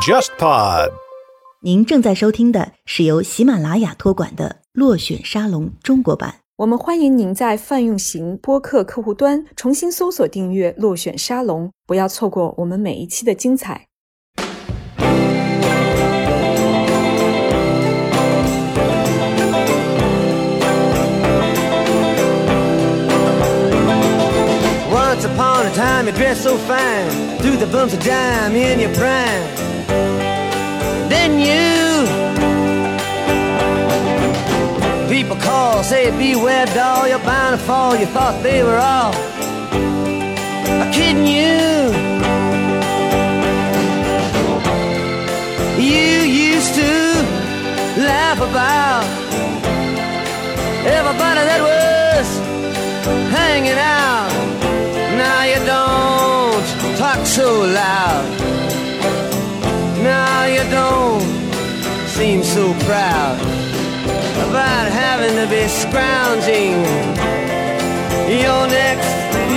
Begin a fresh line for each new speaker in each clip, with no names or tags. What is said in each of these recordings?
JustPod。
您正在收听的是由喜马拉雅托管的《落选沙龙》中国版。
我们欢迎您在泛用型播客客户端重新搜索订阅“落选沙龙”，不要错过我们每一期的精彩。
Once upon a time, you dressed so fine, threw the bumps of dime in your prime. Didn't you? People call, say, beware, doll, you're bound to fall. You thought they were all kidding you. You used to laugh about everybody that was hanging out. Talk so loud. Now you don't seem so proud about having to be scrounging your next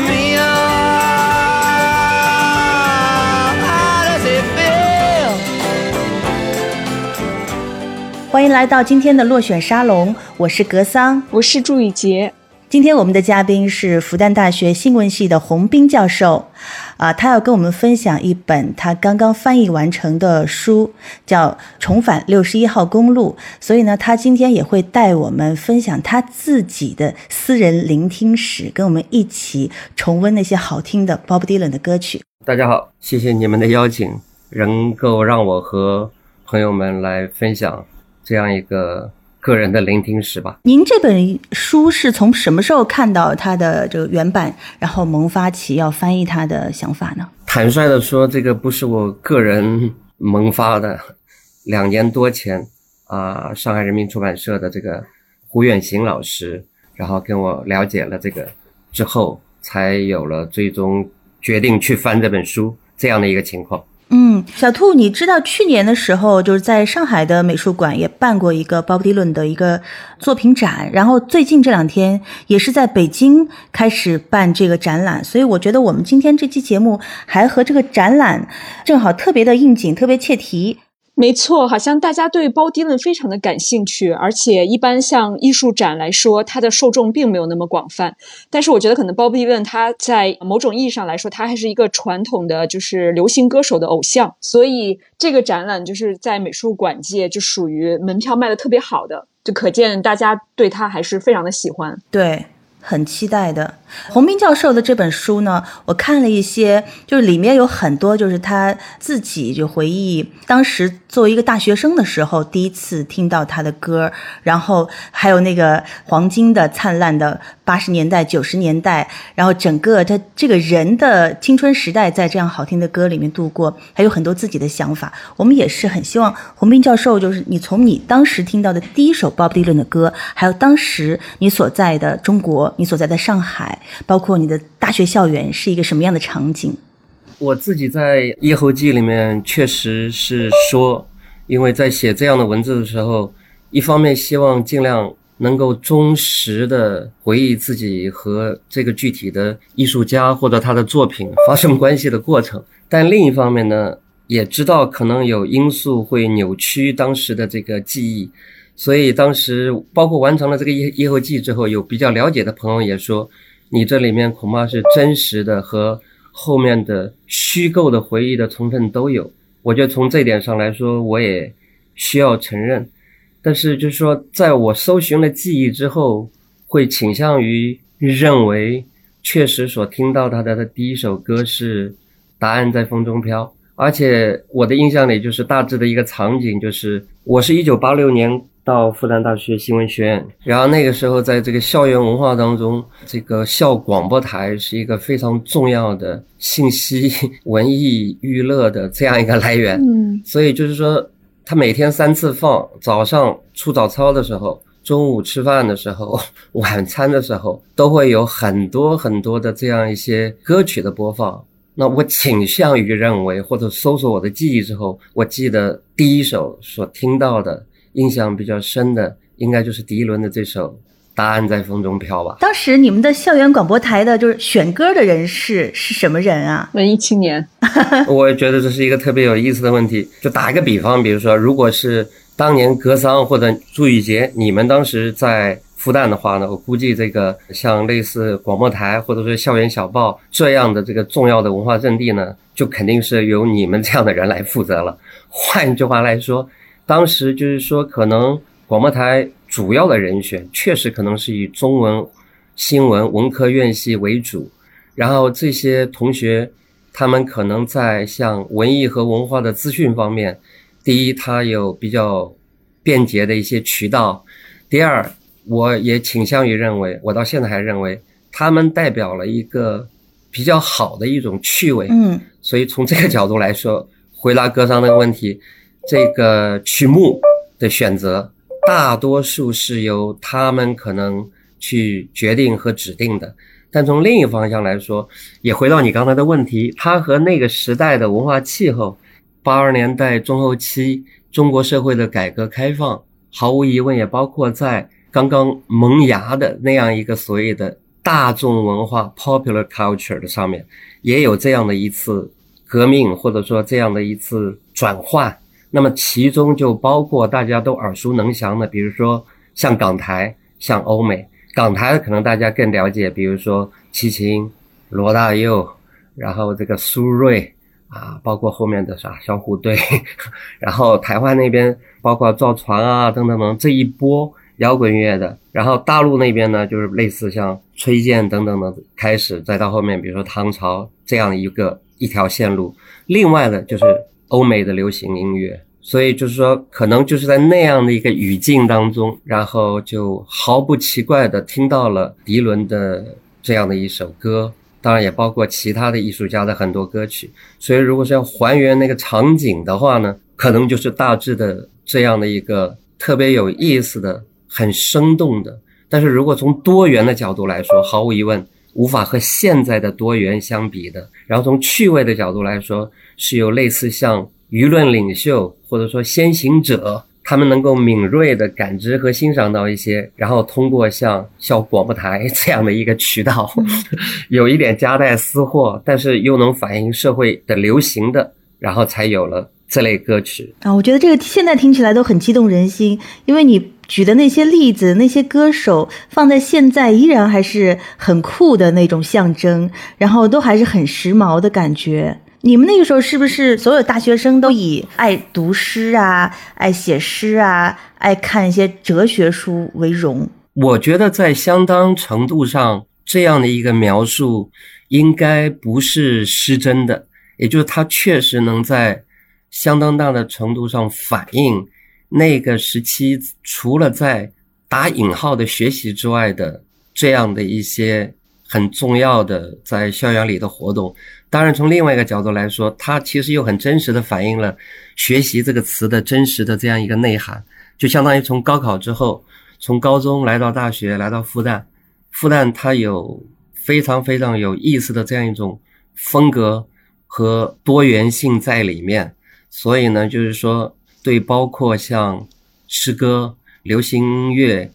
meal. How does it feel?
欢迎来到今天的落选沙龙，我是格桑。
我是祝雨杰，
今天我们的嘉宾是复旦大学新闻系的洪斌教授，啊，他要跟我们分享一本他刚刚翻译完成的书，叫《重返六十一号公路》。所以呢，他今天也会带我们分享他自己的私人聆听史，跟我们一起重温那些好听的 Bob Dylan 的歌曲。
大家好，谢谢你们的邀请，能够让我和朋友们来分享这样一个个人的聆听史吧。
您这本书是从什么时候看到它的这个原版，然后萌发起要翻译它的想法呢？
坦率的说，这个不是我个人萌发的，两年多前啊、上海人民出版社的这个胡远行老师，然后跟我了解了这个之后，才有了最终决定去翻这本书这样的一个情况。
嗯，小兔，你知道去年的时候，就是在上海的美术馆也办过一个鲍勃迪伦的一个作品展，然后最近这两天也是在北京开始办这个展览，所以我觉得我们今天这期节目还和这个展览正好特别的应景，特别切题。
没错，好像大家对包迪伦非常的感兴趣，而且一般像艺术展来说，它的受众并没有那么广泛。但是我觉得可能包迪伦他在某种意义上来说，他还是一个传统的就是流行歌手的偶像，所以这个展览就是在美术馆界就属于门票卖的特别好的，就可见大家对他还是非常的喜欢。
对，很期待的。洪斌教授的这本书呢，我看了一些，就是里面有很多就是他自己就回忆当时作为一个大学生的时候，第一次听到他的歌，然后还有那个黄金的灿烂的八十年代、九十年代，然后整个他这个人的青春时代在这样好听的歌里面度过，还有很多自己的想法。我们也是很希望洪斌教授，就是你从你当时听到的第一首 Bob Dylan 的歌，还有当时你所在的中国，你所在的上海。包括你的大学校园是一个什么样的场景？
我自己在《夜后记》里面确实是说，因为在写这样的文字的时候，一方面希望尽量能够忠实的回忆自己和这个具体的艺术家或者他的作品发生关系的过程，但另一方面呢，也知道可能有因素会扭曲当时的这个记忆，所以当时包括完成了这个《夜夜后记》之后，有比较了解的朋友也说，你这里面恐怕是真实的和。后面的虚构的回忆的成分都有，我觉得从这点上来说，我也需要承认。但是就是说，在我搜寻了记忆之后，会倾向于认为，确实所听到他的的第一首歌是《答案在风中飘》，而且我的印象里就是大致的一个场景，就是我是一九八六年。到复旦大学新闻学院，然后那个时候在这个校园文化当中，这个校广播台是一个非常重要的信息、文艺、娱乐的这样一个来源。
嗯，
所以就是说，他每天三次放，早上出早操的时候，中午吃饭的时候，晚餐的时候，都会有很多很多的这样一些歌曲的播放。那我倾向于认为，或者搜索我的记忆之后，我记得第一首所听到的。印象比较深的，应该就是迪伦的这首《答案在风中飘吧。
当时你们的校园广播台的就是选歌的人是是什么人啊？
文艺青年，
我也觉得这是一个特别有意思的问题。就打一个比方，比如说，如果是当年格桑或者朱雨杰，你们当时在复旦的话呢，我估计这个像类似广播台或者说校园小报这样的这个重要的文化阵地呢，就肯定是由你们这样的人来负责了。换一句话来说，当时就是说，可能广播台主要的人选确实可能是以中文、新闻、文科院系为主，然后这些同学。他们可能在像文艺和文化的资讯方面，第一，他有比较便捷的一些渠道；第二，我也倾向于认为，我到现在还认为，他们代表了一个比较好的一种趣味。
嗯，
所以从这个角度来说，回答歌商那个问题，这个曲目的选择，大多数是由他们可能去决定和指定的。但从另一方向来说，也回到你刚才的问题，它和那个时代的文化气候，八二年代中后期中国社会的改革开放，毫无疑问也包括在刚刚萌芽的那样一个所谓的大众文化 （popular culture） 的上面，也有这样的一次革命，或者说这样的一次转换。那么其中就包括大家都耳熟能详的，比如说像港台，像欧美。港台可能大家更了解，比如说齐秦、罗大佑，然后这个苏芮啊，包括后面的啥小虎队，然后台湾那边包括赵传啊等等等这一波摇滚乐的，然后大陆那边呢就是类似像崔健等等的开始，再到后面比如说唐朝这样一个一条线路，另外的就是欧美的流行音乐。所以就是说，可能就是在那样的一个语境当中，然后就毫不奇怪的听到了迪伦的这样的一首歌，当然也包括其他的艺术家的很多歌曲。所以，如果是要还原那个场景的话呢，可能就是大致的这样的一个特别有意思的、很生动的。但是如果从多元的角度来说，毫无疑问无法和现在的多元相比的。然后从趣味的角度来说，是有类似像。舆论领袖或者说先行者，他们能够敏锐地感知和欣赏到一些，然后通过像像广播台这样的一个渠道，有一点夹带私货，但是又能反映社会的流行的，然后才有了这类歌曲
啊。我觉得这个现在听起来都很激动人心，因为你举的那些例子，那些歌手放在现在依然还是很酷的那种象征，然后都还是很时髦的感觉。你们那个时候是不是所有大学生都以爱读诗啊、爱写诗啊、爱看一些哲学书为荣？
我觉得在相当程度上，这样的一个描述应该不是失真的，也就是它确实能在相当大的程度上反映那个时期除了在打引号的学习之外的这样的一些很重要的在校园里的活动。当然，从另外一个角度来说，它其实又很真实的反映了“学习”这个词的真实的这样一个内涵。就相当于从高考之后，从高中来到大学，来到复旦，复旦它有非常非常有意思的这样一种风格和多元性在里面。所以呢，就是说，对包括像诗歌、流行音乐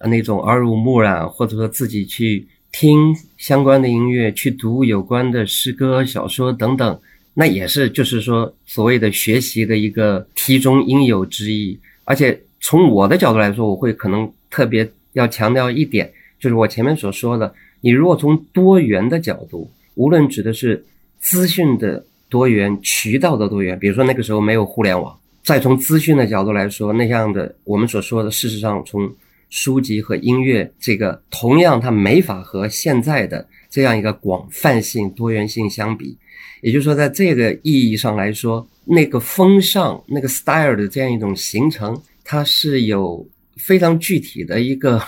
那种耳濡目染，或者说自己去。听相关的音乐，去读有关的诗歌、小说等等，那也是就是说所谓的学习的一个题中应有之义。而且从我的角度来说，我会可能特别要强调一点，就是我前面所说的，你如果从多元的角度，无论指的是资讯的多元、渠道的多元，比如说那个时候没有互联网，再从资讯的角度来说，那样的我们所说的，事实上从。书籍和音乐，这个同样它没法和现在的这样一个广泛性、多元性相比。也就是说，在这个意义上来说，那个风尚、那个 style 的这样一种形成，它是有非常具体的一个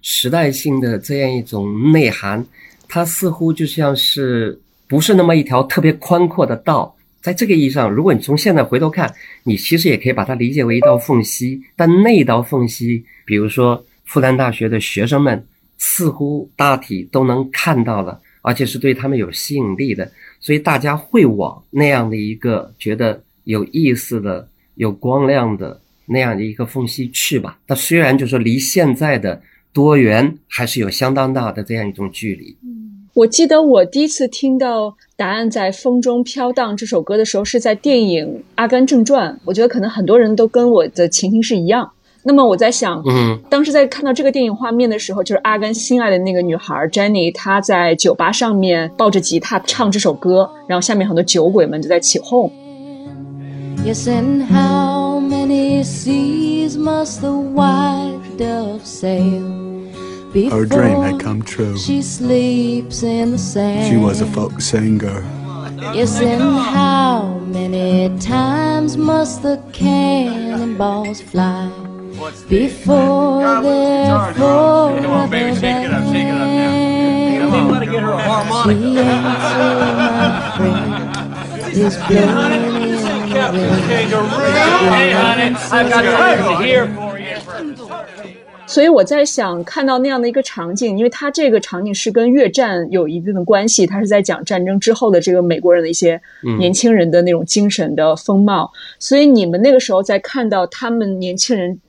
时代性的这样一种内涵。它似乎就像是不是那么一条特别宽阔的道。在这个意义上，如果你从现在回头看，你其实也可以把它理解为一道缝隙。但那道缝隙，比如说。复旦大学的学生们似乎大体都能看到了，而且是对他们有吸引力的，所以大家会往那样的一个觉得有意思的、有光亮的那样的一个缝隙去吧。它虽然就是离现在的多元还是有相当大的这样一种距离。
我记得我第一次听到《答案在风中飘荡》这首歌的时候，是在电影《阿甘正传》。我觉得可能很多人都跟我的情形是一样。那么我在想，
嗯，
当时在看到这个电影画面的时候，就是阿甘心爱的那个女孩 Jenny，她在酒吧上面抱着吉他唱这首歌，然后下面很多酒鬼们就在起哄。
Yes, and how many seas must the white dove sail
Her dream had come true.
she sleeps in the sand?
She was a folk singer.
Yes, and how many times must the cannonballs fly before they're forever Come on, baby, shake it up, shake it up now. Come on, get her a harmonica. The answer, my friend, is blowing in the wind.
所以我在想，看到那样的一个场景，因为它这个场景是跟越战有一定的关系，它是在讲战争之后的这个美国人的一些年轻人的那种精神的风貌。所以你们那个时候在看到他们年轻人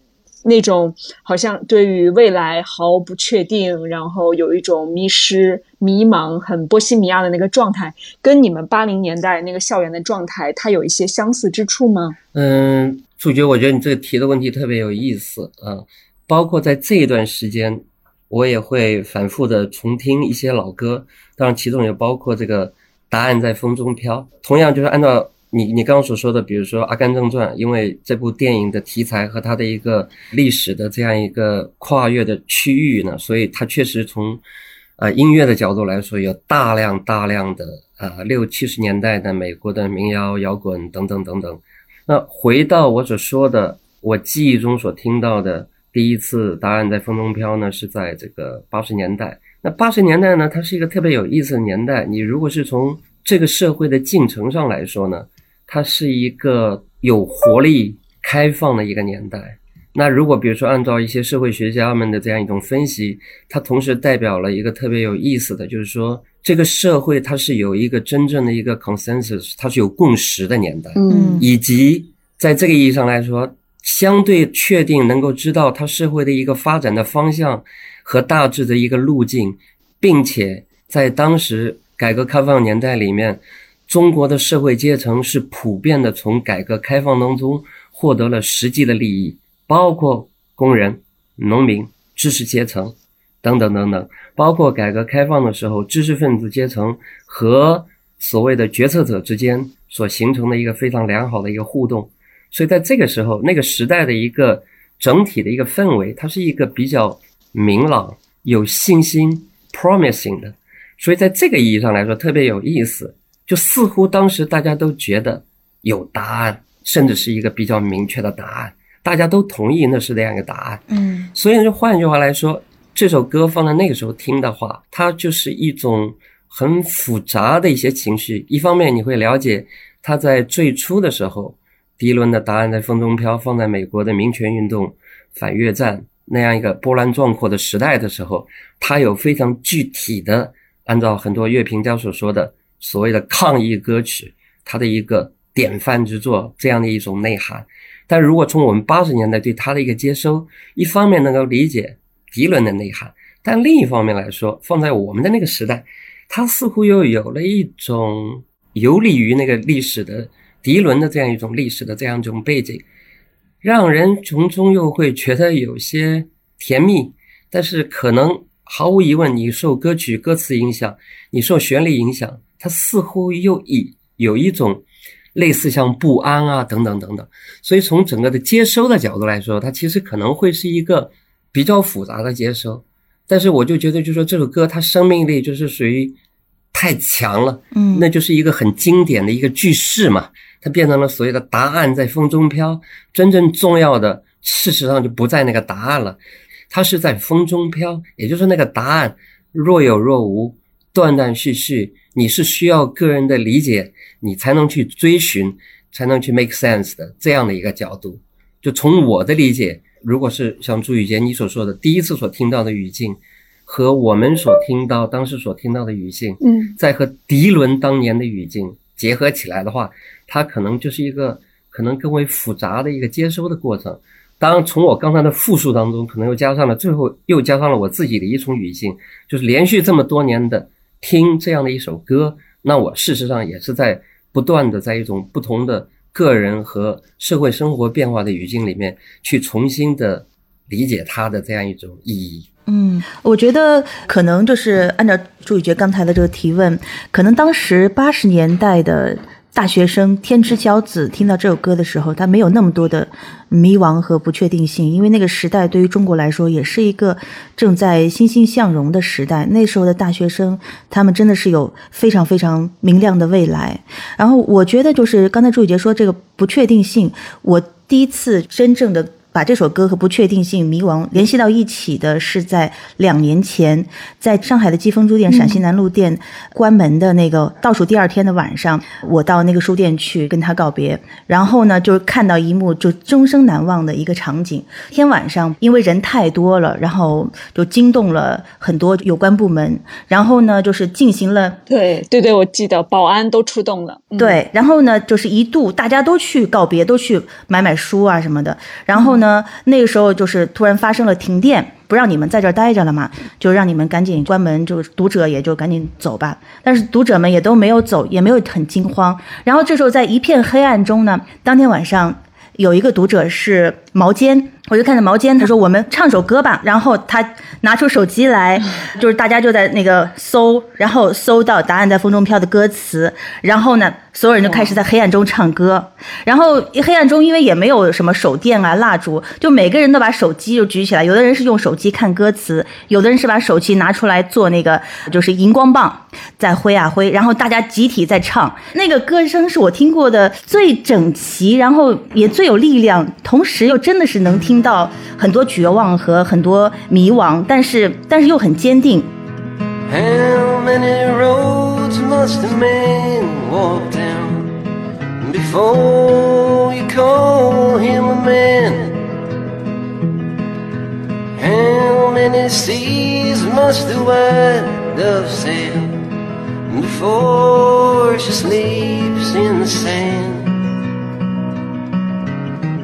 那种好像对于未来毫不确定，然后有一种迷失、迷茫、很波西米亚的那个状态，跟你们八零年代那个校园的状态，它有一些相似之处吗？
嗯，主角，我觉得你这个提的问题特别有意思啊。包括在这一段时间，我也会反复的重听一些老歌，当然其中也包括这个《答案在风中飘》。同样就是按照你你刚刚所说的，比如说《阿甘正传》，因为这部电影的题材和它的一个历史的这样一个跨越的区域呢，所以它确实从呃音乐的角度来说，有大量大量的呃六七十年代的美国的民谣、摇滚等等等等。那回到我所说的，我记忆中所听到的。第一次答案在风中飘呢，是在这个八十年代。那八十年代呢，它是一个特别有意思的年代。你如果是从这个社会的进程上来说呢，它是一个有活力、开放的一个年代。那如果比如说按照一些社会学家们的这样一种分析，它同时代表了一个特别有意思的，就是说这个社会它是有一个真正的一个 consensus，它是有共识的年代，
嗯
以及在这个意义上来说。相对确定能够知道它社会的一个发展的方向和大致的一个路径，并且在当时改革开放年代里面，中国的社会阶层是普遍的从改革开放当中获得了实际的利益，包括工人、农民、知识阶层等等等等，包括改革开放的时候知识分子阶层和所谓的决策者之间所形成的一个非常良好的一个互动。所以在这个时候，那个时代的一个整体的一个氛围，它是一个比较明朗、有信心、promising 的。所以在这个意义上来说，特别有意思。就似乎当时大家都觉得有答案，甚至是一个比较明确的答案，大家都同意那是那样一个答案。
嗯
所以就换句话来说，这首歌放在那个时候听的话，它就是一种很复杂的一些情绪。一方面你会了解他在最初的时候。迪伦的答案在风中飘，放在美国的民权运动、反越战那样一个波澜壮阔的时代的时候，它有非常具体的，按照很多乐评家所说的所谓的抗议歌曲，它的一个典范之作这样的一种内涵。但如果从我们八十年代对它的一个接收，一方面能够理解迪伦的内涵，但另一方面来说，放在我们的那个时代，它似乎又有了一种游离于那个历史的。迪伦的这样一种历史的这样一种背景，让人从中又会觉得有些甜蜜，但是可能毫无疑问，你受歌曲歌词影响，你受旋律影响，它似乎又以有一种类似像不安啊等等等等。所以从整个的接收的角度来说，它其实可能会是一个比较复杂的接收。但是我就觉得，就说这首歌它生命力就是属于太强了，
嗯，
那就是一个很经典的一个句式嘛。它变成了所谓的答案在风中飘，真正重要的事实上就不在那个答案了，它是在风中飘，也就是那个答案若有若无，断断续续，你是需要个人的理解，你才能去追寻，才能去 make sense 的这样的一个角度。就从我的理解，如果是像朱雨杰你所说的第一次所听到的语境，和我们所听到当时所听到的语境，
嗯，
再和迪伦当年的语境结合起来的话。它可能就是一个可能更为复杂的一个接收的过程，当然，从我刚才的复述当中，可能又加上了最后又加上了我自己的一重语境，就是连续这么多年的听这样的一首歌，那我事实上也是在不断的在一种不同的个人和社会生活变化的语境里面去重新的理解它的这样一种意义。
嗯，我觉得可能就是按照朱宇杰刚才的这个提问，可能当时八十年代的。大学生天之骄子听到这首歌的时候，他没有那么多的迷茫和不确定性，因为那个时代对于中国来说也是一个正在欣欣向荣的时代。那时候的大学生，他们真的是有非常非常明亮的未来。然后我觉得，就是刚才朱宇杰说这个不确定性，我第一次真正的。把这首歌和不确定性、迷惘联系到一起的是在两年前，在上海的季风书店陕西南路店 关门的那个倒数第二天的晚上，我到那个书店去跟他告别，然后呢，就看到一幕就终生难忘的一个场景。天晚上，因为人太多了，然后就惊动了很多有关部门，然后呢，就是进行了
对对对，我记得保安都出动了，
对，然后呢，就是一度大家都去告别，都去买买书啊什么的，然后。呢，那个时候就是突然发生了停电，不让你们在这儿待着了嘛，就让你们赶紧关门，就读者也就赶紧走吧。但是读者们也都没有走，也没有很惊慌。然后这时候在一片黑暗中呢，当天晚上有一个读者是毛尖。我就看着毛尖，他说：“我们唱首歌吧。”然后他拿出手机来，就是大家就在那个搜，然后搜到《答案在风中飘》的歌词，然后呢，所有人就开始在黑暗中唱歌。然后黑暗中，因为也没有什么手电啊、蜡烛，就每个人都把手机就举起来。有的人是用手机看歌词，有的人是把手机拿出来做那个就是荧光棒，在挥啊挥。然后大家集体在唱，那个歌声是我听过的最整齐，然后也最有力量，同时又真的是能听。到很多绝望和很多迷惘，但是但是又很坚定。How many roads must a man walk down before you call him a man? How many seas must the white dove sail before she sleeps in the sand?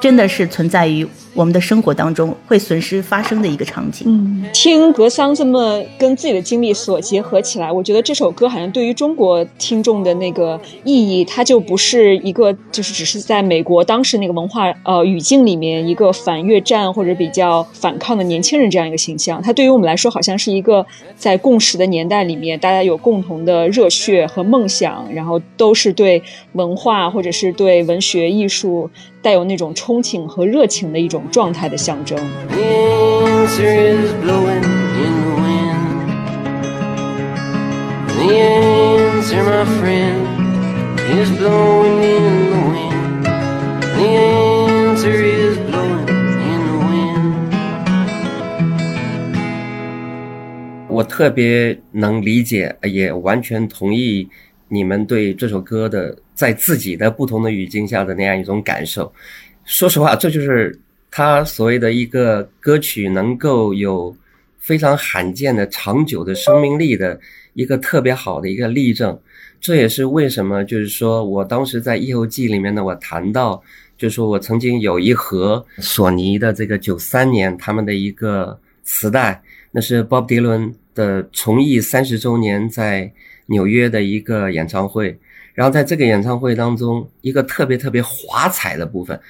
真的是存在于。我们的生活当中会损失发生的一个场景。
嗯，听格桑这么跟自己的经历所结合起来，我觉得这首歌好像对于中国听众的那个意义，它就不是一个就是只是在美国当时那个文化呃语境里面一个反越战或者比较反抗的年轻人这样一个形象。它对于我们来说，好像是一个在共识的年代里面，大家有共同的热血和梦想，然后都是对文化或者是对文学艺术带有那种憧憬和热情的一种。状态的象征。
我特别能理解，也完全同意你们对这首歌的在自己的不同的语境下的那样一种感受。说实话，这就是。他所谓的一个歌曲能够有非常罕见的长久的生命力的一个特别好的一个例证，这也是为什么就是说我当时在《夜后记》里面呢，我谈到，就是说我曾经有一盒索尼的这个九三年他们的一个磁带，那是 Bob Dylan 的重艺三十周年在纽约的一个演唱会，然后在这个演唱会当中，一个特别特别华彩的部分。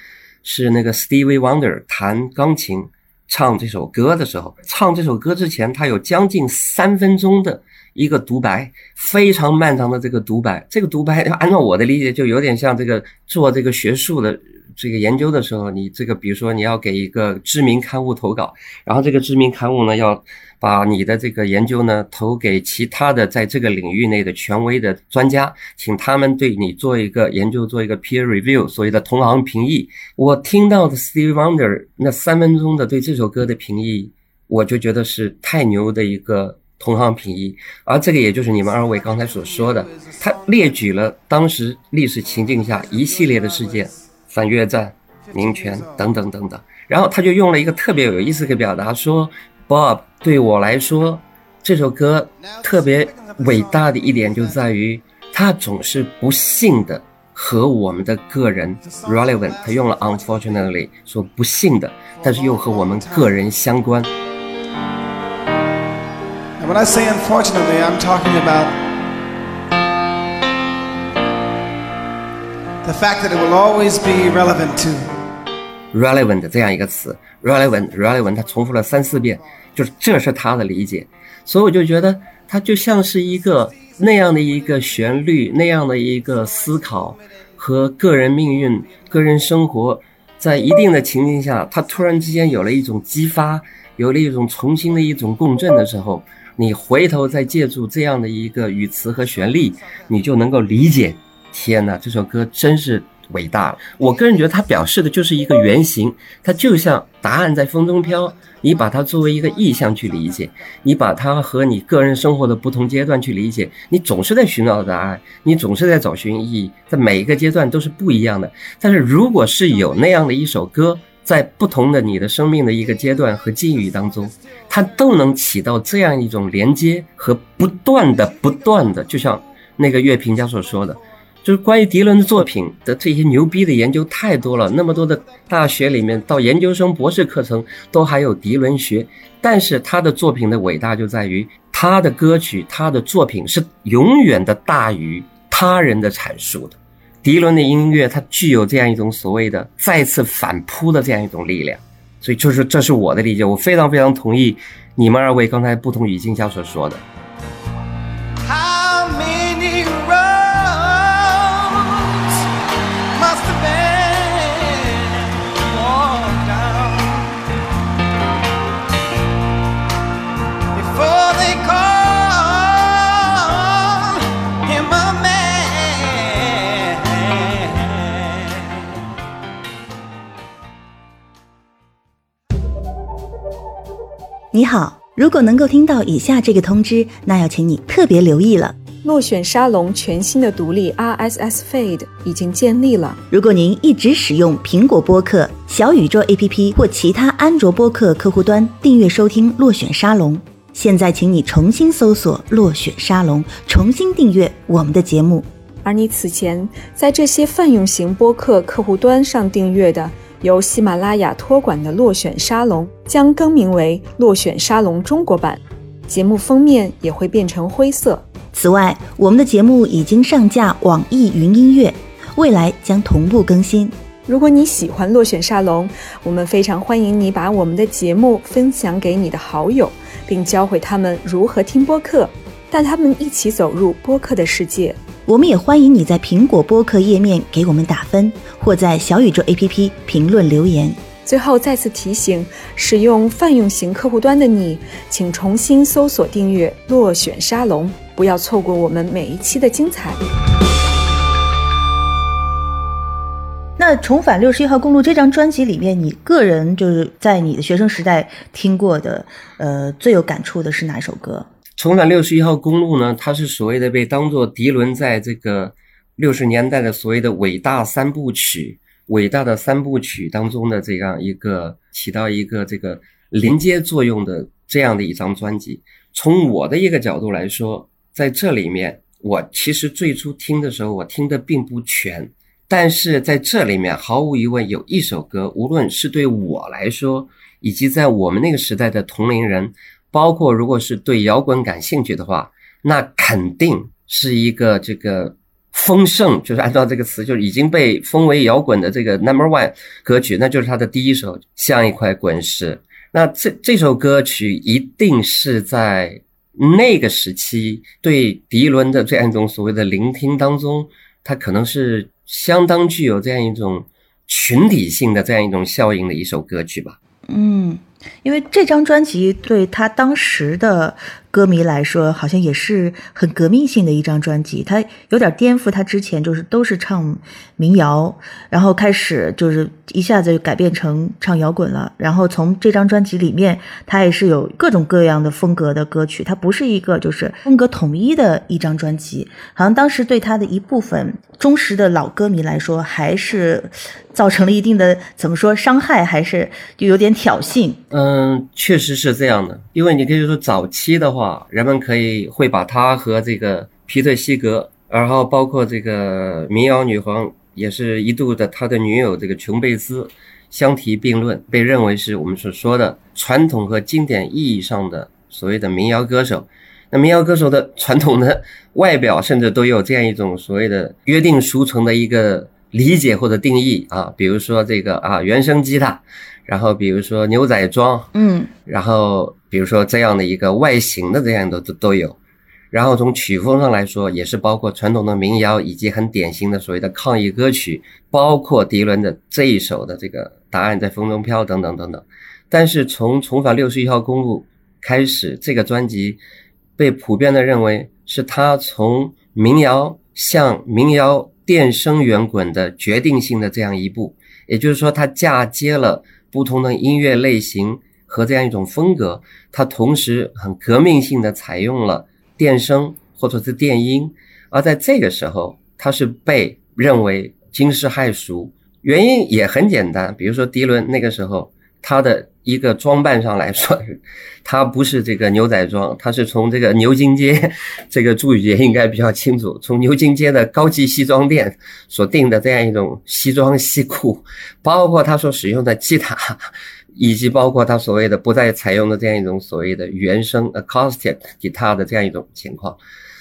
是那个 Stevie Wonder 弹钢琴唱这首歌的时候，唱这首歌之前，他有将近三分钟的一个独白，非常漫长的这个独白。这个独白按照我的理解，就有点像这个做这个学术的这个研究的时候，你这个比如说你要给一个知名刊物投稿，然后这个知名刊物呢要把你的这个研究呢投给其他的在这个领域内的权威的专家，请他们对你做一个研究，做一个 peer review，所谓的同行评议。我听到的 Steve Wonder 那三分钟的对这首歌的评议，我就觉得是太牛的一个同行评议。而这个也就是你们二位刚才所说的，他列举了当时历史情境下一系列的事件，反越战、民权等等等等。然后他就用了一个特别有意思的表达，说 ：“Bob，对我来说，这首歌特别伟大的一点就在于，它总是不幸的和我们的个人 relevant。他用了 unfortunately，说不幸的，但是又和我们个人相关。”
When I say unfortunately, I'm talking about the fact that it will always be relevant to.
Relevant 这样一个词，relevant relevant，他重复了三四遍，就是这是他的理解，所以我就觉得它就像是一个那样的一个旋律，那样的一个思考和个人命运、个人生活，在一定的情境下，它突然之间有了一种激发，有了一种重新的一种共振的时候，你回头再借助这样的一个语词和旋律，你就能够理解。天哪，这首歌真是。伟大了，我个人觉得它表示的就是一个原型，它就像答案在风中飘，你把它作为一个意象去理解，你把它和你个人生活的不同阶段去理解，你总是在寻找答案，你总是在找寻意义，在每一个阶段都是不一样的。但是如果是有那样的一首歌，在不同的你的生命的一个阶段和境遇当中，它都能起到这样一种连接和不断的、不断的，就像那个乐评家所说的。就是关于迪伦的作品的这些牛逼的研究太多了，那么多的大学里面到研究生、博士课程都还有迪伦学，但是他的作品的伟大就在于他的歌曲、他的作品是永远的大于他人的阐述的。迪伦的音乐它具有这样一种所谓的再次反扑的这样一种力量，所以就是这是我的理解，我非常非常同意你们二位刚才不同语境下所说的。
你好，如果能够听到以下这个通知，那要请你特别留意了。
落选沙龙全新的独立 RSS feed 已经建立了。
如果您一直使用苹果播客、小宇宙 APP 或其他安卓播客客户端订阅收听落选沙龙，现在请你重新搜索落选沙龙，重新订阅我们的节目。
而你此前在这些泛用型播客客户端上订阅的。由喜马拉雅托管的落选沙龙将更名为落选沙龙中国版，节目封面也会变成灰色。
此外，我们的节目已经上架网易云音乐，未来将同步更新。
如果你喜欢落选沙龙，我们非常欢迎你把我们的节目分享给你的好友，并教会他们如何听播客，带他们一起走入播客的世界。
我们也欢迎你在苹果播客页面给我们打分，或在小宇宙 APP 评论留言。
最后再次提醒，使用泛用型客户端的你，请重新搜索订阅“落选沙龙”，不要错过我们每一期的精彩。
那《重返六十一号公路》这张专辑里面，你个人就是在你的学生时代听过的，呃，最有感触的是哪一首歌？
重返六十一号公路呢？它是所谓的被当做迪伦在这个六十年代的所谓的伟大三部曲、伟大的三部曲当中的这样一个起到一个这个连接作用的这样的一张专辑。从我的一个角度来说，在这里面，我其实最初听的时候，我听的并不全，但是在这里面，毫无疑问有一首歌，无论是对我来说，以及在我们那个时代的同龄人。包括如果是对摇滚感兴趣的话，那肯定是一个这个丰盛，就是按照这个词，就是已经被封为摇滚的这个 number one 歌曲，那就是他的第一首《像一块滚石》。那这这首歌曲一定是在那个时期对迪伦的这样一种所谓的聆听当中，它可能是相当具有这样一种群体性的这样一种效应的一首歌曲吧。
嗯，因为这张专辑对他当时的歌迷来说，好像也是很革命性的一张专辑。他有点颠覆他之前就是都是唱民谣，然后开始就是一下子就改变成唱摇滚了。然后从这张专辑里面，他也是有各种各样的风格的歌曲，它不是一个就是风格统一的一张专辑。好像当时对他的一部分忠实的老歌迷来说，还是造成了一定的怎么说伤害，还是就有点挑衅。
嗯，确实是这样的，因为你可以说早期的，人们可以会把他和这个皮特西格，然后包括这个民谣女皇，也是一度的他的女友这个琼贝斯相提并论，被认为是我们所说的传统和经典意义上的所谓的民谣歌手。那民谣歌手的传统的外表，甚至都有这样一种所谓的约定俗成的一个理解或者定义啊，比如说这个啊原声吉他。然后比如说牛仔装，
嗯，
然后比如说这样的一个外形的这样的都都有，然后从曲风上来说，也是包括传统的民谣以及很典型的所谓的抗议歌曲，包括迪伦的这一首的这个《答案在风中飘》等等等等。但是从重返六十一号公路开始，这个专辑被普遍的认为是他从民谣向民谣电声圆滚的决定性的这样一步，也就是说，他嫁接了。不同的音乐类型和这样一种风格，它同时很革命性的采用了电声或者是电音，而在这个时候，它是被认为惊世骇俗。原因也很简单，比如说迪伦那个时候。他的一个装扮上来说，他不是这个牛仔装，他是从这个牛津街，这个朱宇杰应该比较清楚，从牛津街的高级西装店所定的这样一种西装西裤，包括他所使用的吉他，以及包括他所谓的不再采用的这样一种所谓的原声 acoustic 吉他的这样一种情况。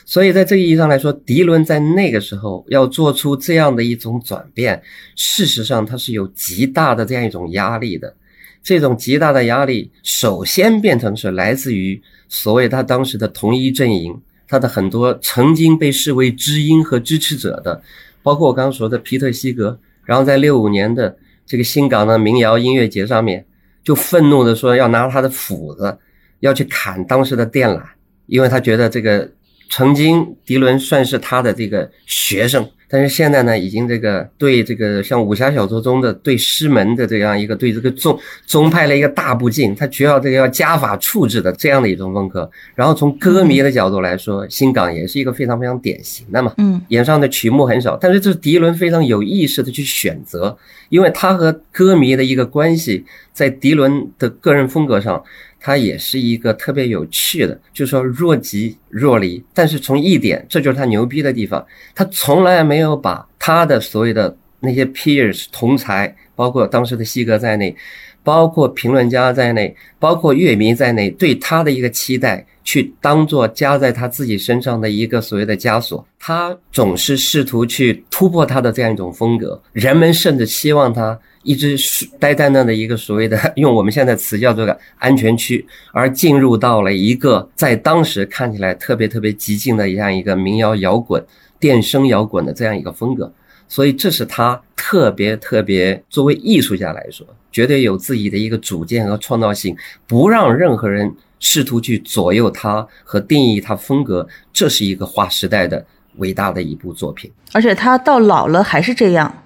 所以在这个意义上来说，迪伦在那个时候要做出这样的一种转变，事实上他是有极大的这样一种压力的。这种极大的压力，首先变成是来自于所谓他当时的同一阵营，他的很多曾经被视为知音和支持者的，包括我刚刚说的皮特西格，然后在六五年的这个新港的民谣音乐节上面，就愤怒的说要拿他的斧子要去砍当时的电缆，因为他觉得这个曾经迪伦算是他的这个学生。但是现在呢，已经这个对这个像武侠小说中的对师门的这样一个对这个宗宗派的一个大不敬，他需要这个要加法处置的这样的一种风格。然后从歌迷的角度来说，新港也是一个非常非常典型的嘛，
嗯，
演唱的曲目很少，但是这是迪伦非常有意识的去选择，因为他和歌迷的一个关系，在迪伦的个人风格上。他也是一个特别有趣的，就是说若即若离。但是从一点，这就是他牛逼的地方，他从来没有把他的所谓的那些 peers 同才，包括当时的西格在内，包括评论家在内，包括乐迷在内，对他的一个期待，去当做加在他自己身上的一个所谓的枷锁。他总是试图去突破他的这样一种风格，人们甚至希望他。一直待在那的一个所谓的 用我们现在词叫做个安全区，而进入到了一个在当时看起来特别特别激进的这样一个民谣摇滚、电声摇滚的这样一个风格，所以这是他特别特别作为艺术家来说，绝对有自己的一个主见和创造性，不让任何人试图去左右他和定义他风格，这是一个划时代的伟大的一部作品。
而且他到老了还是这样。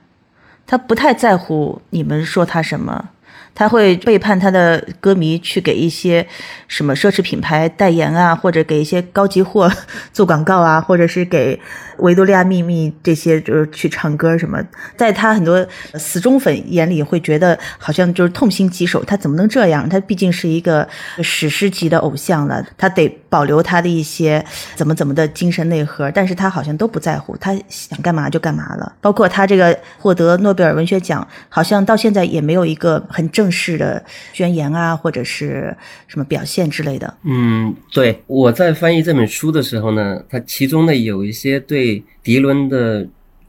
他不太在乎你们说他什么，他会背叛他的歌迷，去给一些什么奢侈品牌代言啊，或者给一些高级货做广告啊，或者是给。维多利亚秘密这些就是去唱歌什么，在他很多死忠粉眼里会觉得好像就是痛心疾首，他怎么能这样？他毕竟是一个史诗级的偶像了，他得保留他的一些怎么怎么的精神内核，但是他好像都不在乎，他想干嘛就干嘛了。包括他这个获得诺贝尔文学奖，好像到现在也没有一个很正式的宣言啊，或者是什么表现之类的。
嗯，对，我在翻译这本书的时候呢，它其中呢有一些对。迪伦的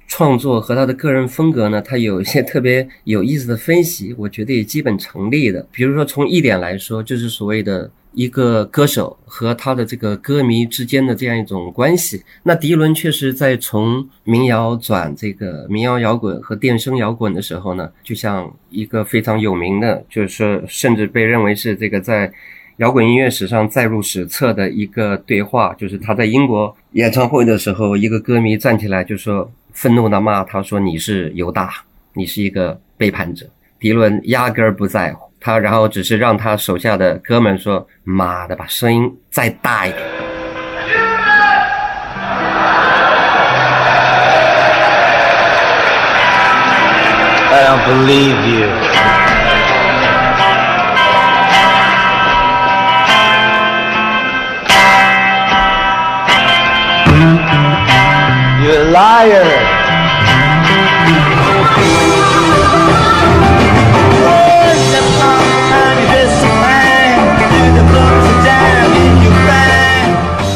创作和他的个人风格呢，他有一些特别有意思的分析，我觉得也基本成立的。比如说，从一点来说，就是所谓的一个歌手和他的这个歌迷之间的这样一种关系。那迪伦确实在从民谣转这个民谣摇滚和电声摇滚的时候呢，就像一个非常有名的，就是说甚至被认为是这个在摇滚音乐史上载入史册的一个对话，就是他在英国演唱会的时候，一个歌迷站起来就说愤怒的骂他说你是犹大，你是一个背叛者。迪伦压根儿不在乎。他然后只是让他手下的哥们说：“妈的，把声音再大一点。”
I don't believe you. Your band.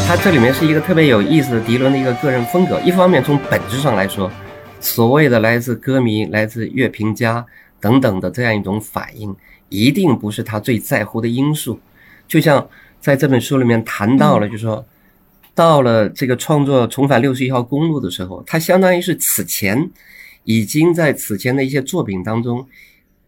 他这里面是一个特别有意思的迪伦的一个个人风格。一方面从本质上来说，所谓的来自歌迷、来自乐评家等等的这样一种反应，一定不是他最在乎的因素。就像在这本书里面谈到了，就说到了这个创作《重返六十一号公路》的时候，他相当于是此前已经在此前的一些作品当中，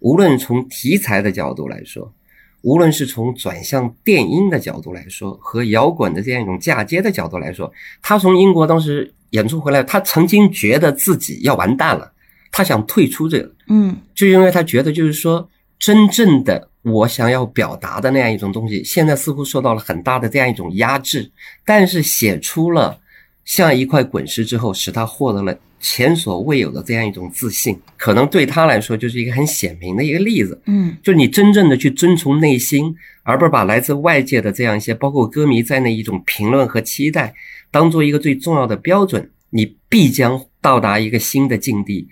无论从题材的角度来说，无论是从转向电音的角度来说，和摇滚的这样一种嫁接的角度来说，他从英国当时演出回来，他曾经觉得自己要完蛋了，他想退出这个，
嗯。
就因为他觉得就是说，真正的我想要表达的那样一种东西，现在似乎受到了很大的这样一种压制，但是写出了像一块滚石之后，使他获得了前所未有的这样一种自信，可能对他来说就是一个很显明的一个例子。
嗯
就你真正的去遵从内心，而不是把来自外界的这样一些，包括歌迷在内一种评论和期待，当做一个最重要的标准，你必将到达一个新的境地。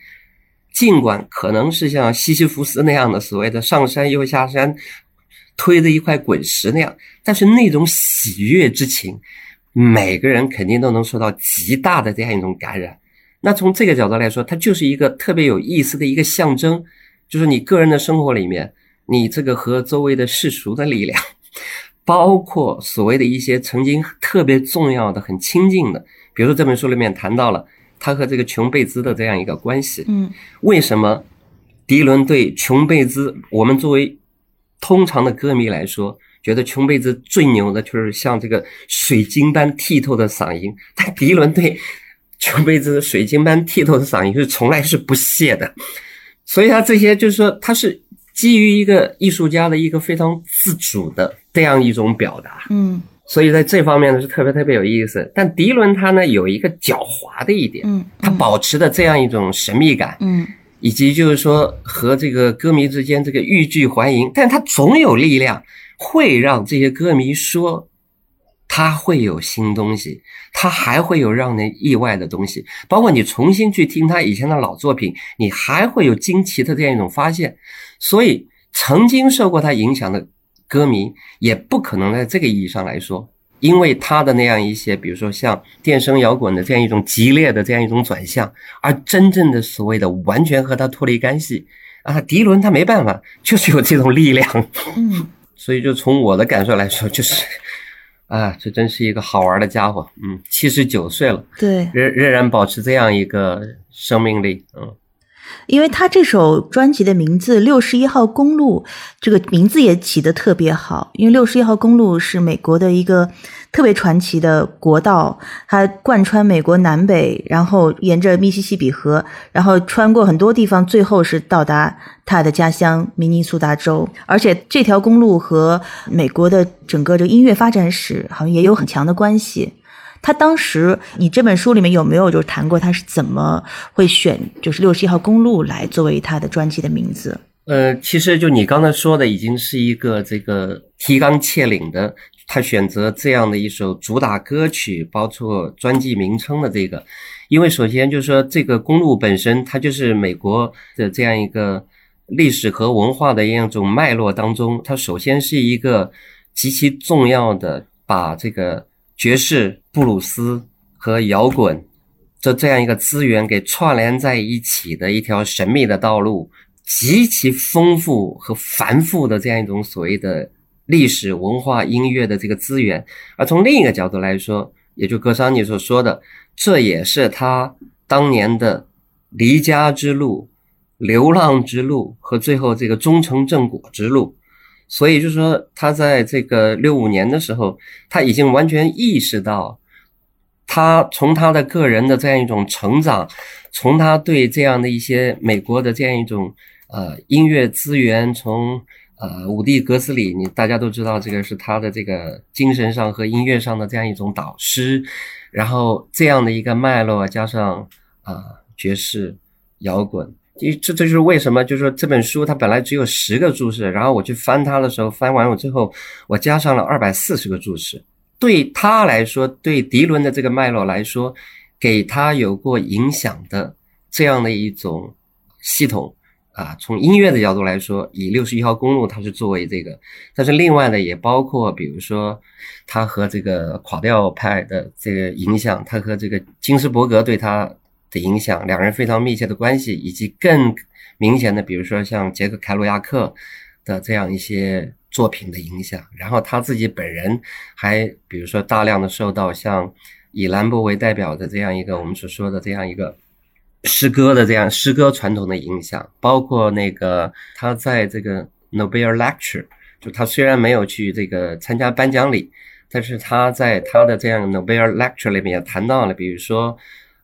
尽管可能是像西西弗斯那样的所谓的上山又下山，推着一块滚石那样，但是那种喜悦之情，每个人肯定都能受到极大的这样一种感染。那从这个角度来说，它就是一个特别有意思的一个象征，就是你个人的生活里面，你这个和周围的世俗的力量，包括所谓的一些曾经特别重要的、很亲近的，比如说这本书里面谈到了他和这个琼贝兹的这样一个关系。
嗯
为什么迪伦对琼贝兹，我们作为通常的歌迷来说，觉得琼贝兹最牛的就是像这个水晶般剔透的嗓音，但迪伦对琼贝兹水晶般剔透的嗓音是从来是不屑的，所以他这些就是说，他是基于一个艺术家的一个非常自主的这样一种表达。
嗯
所以在这方面呢是特别特别有意思。但迪伦他呢有一个狡猾的一点，
嗯
他保持的这样一种神秘感，
嗯
以及就是说和这个歌迷之间这个欲拒还迎，但他总有力量会让这些歌迷说他会有新东西，他还会有让人意外的东西，包括你重新去听他以前的老作品，你还会有惊奇的这样一种发现。所以曾经受过他影响的歌迷，也不可能在这个意义上来说。因为他的那样一些，比如说像电声摇滚的这样一种激烈的这样一种转向，而真正的所谓的完全和他脱离干系啊，迪伦他没办法，就是有这种力量，
嗯
所以就从我的感受来说，就是啊，这真是一个好玩的家伙，嗯，七十九岁了，
对，
仍仍然保持这样一个生命力，嗯。
因为他这首专辑的名字《六十一号公路》，这个名字也起得特别好。因为六十一号公路是美国的一个特别传奇的国道，它贯穿美国南北，然后沿着密西西比河，然后穿过很多地方，最后是到达他的家乡明尼苏达州。而且这条公路和美国的整个这音乐发展史好像也有很强的关系。他当时，你这本书里面有没有就是谈过他是怎么会选就是六十一号公路来作为他的专辑的名字？
呃，其实就你刚才说的，已经是一个这个提纲挈领的，他选择这样的一首主打歌曲，包括专辑名称的这个，因为首先就是说这个公路本身，它就是美国的这样一个历史和文化的一种脉络当中，它首先是一个极其重要的，把这个爵士、布鲁斯和摇滚这这样一个资源给串联在一起的一条神秘的道路。极其丰富和繁复的这样一种所谓的历史文化音乐的这个资源，而从另一个角度来说，也就格桑尼所说的，这也是他当年的离家之路、流浪之路和最后这个终成正果之路。所以就是说，他在这个六五年的时候，他已经完全意识到，他从他的个人的这样一种成长，从他对这样的一些美国的这样一种呃音乐资源，从呃，伍迪·格斯里，你大家都知道，这个是他的这个精神上和音乐上的这样一种导师。然后这样的一个脉络，加上啊爵士摇滚，这这就是为什么，就是说这本书它本来只有十个注释，然后我去翻它的时候，翻完我之后，我加上了二百四十个注释。对他来说，对迪伦的这个脉络来说，给他有过影响的这样的一种系统。啊，从音乐的角度来说，以六十一号公路它是作为这个，但是另外呢，也包括比如说，它和这个垮掉派的这个影响，它和这个金斯伯格对他影响，两人非常密切的关系，以及更明显的，比如说像杰克凯鲁亚克的这样一些作品的影响，然后他自己本人还比如说大量的受到像以兰博为代表的这样一个我们所说的这样一个。诗歌的这样诗歌传统的影响，包括那个他在这个 Nobel Lecture，就他虽然没有去这个参加颁奖礼，但是他在他的这样 Nobel Lecture 里面也谈到了，比如说，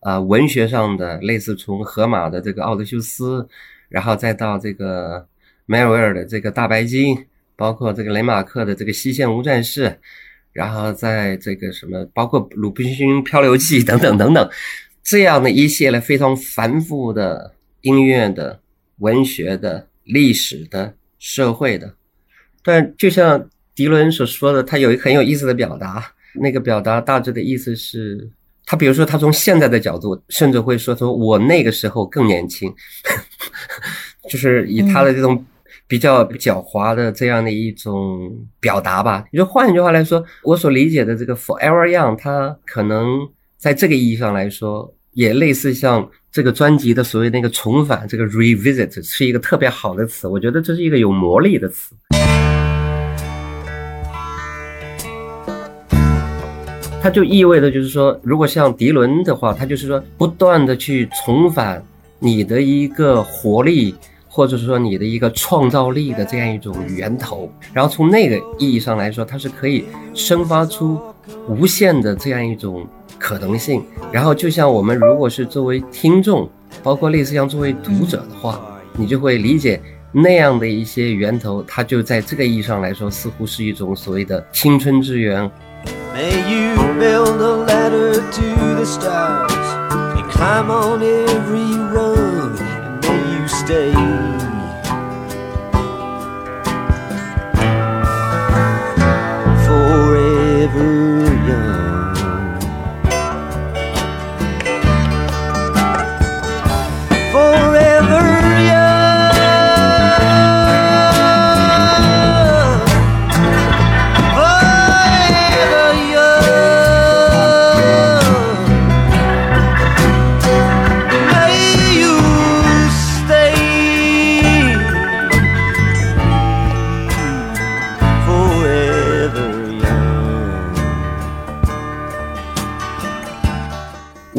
呃，文学上的类似从荷马的这个奥德修斯，然后再到这个梅尔维尔的这个大白鲸，包括这个雷马克的这个西线无战事，然后在这个什么，包括鲁滨逊漂流记等等等等。这样的一系列非常繁复的音乐的、文学的、历史的、社会的，但就像迪伦所说的，他有一个很有意思的表达。那个表达大致的意思是，他比如说他从现在的角度，甚至会说说我那个时候更年轻，就是以他的这种比较狡猾的这样的一种表达吧。你说换一句话来说，我所理解的这个 Forever Young，他可能。在这个意义上来说，也类似像这个专辑的所谓那个重返，这个 revisit 是一个特别好的词。我觉得这是一个有魔力的词。它就意味着就是说，如果像迪伦的话，他就是说不断的去重返你的一个活力，或者说你的一个创造力的这样一种源头。然后从那个意义上来说，它是可以生发出无限的这样一种。可能性，然后就像我们如果是作为听众，包括类似像作为读者的话，你就会理解那样的一些源头，它就在这个意义上来说，似乎是一种所谓的青春之源。
May you build a ladder to the stars and climb on every rung.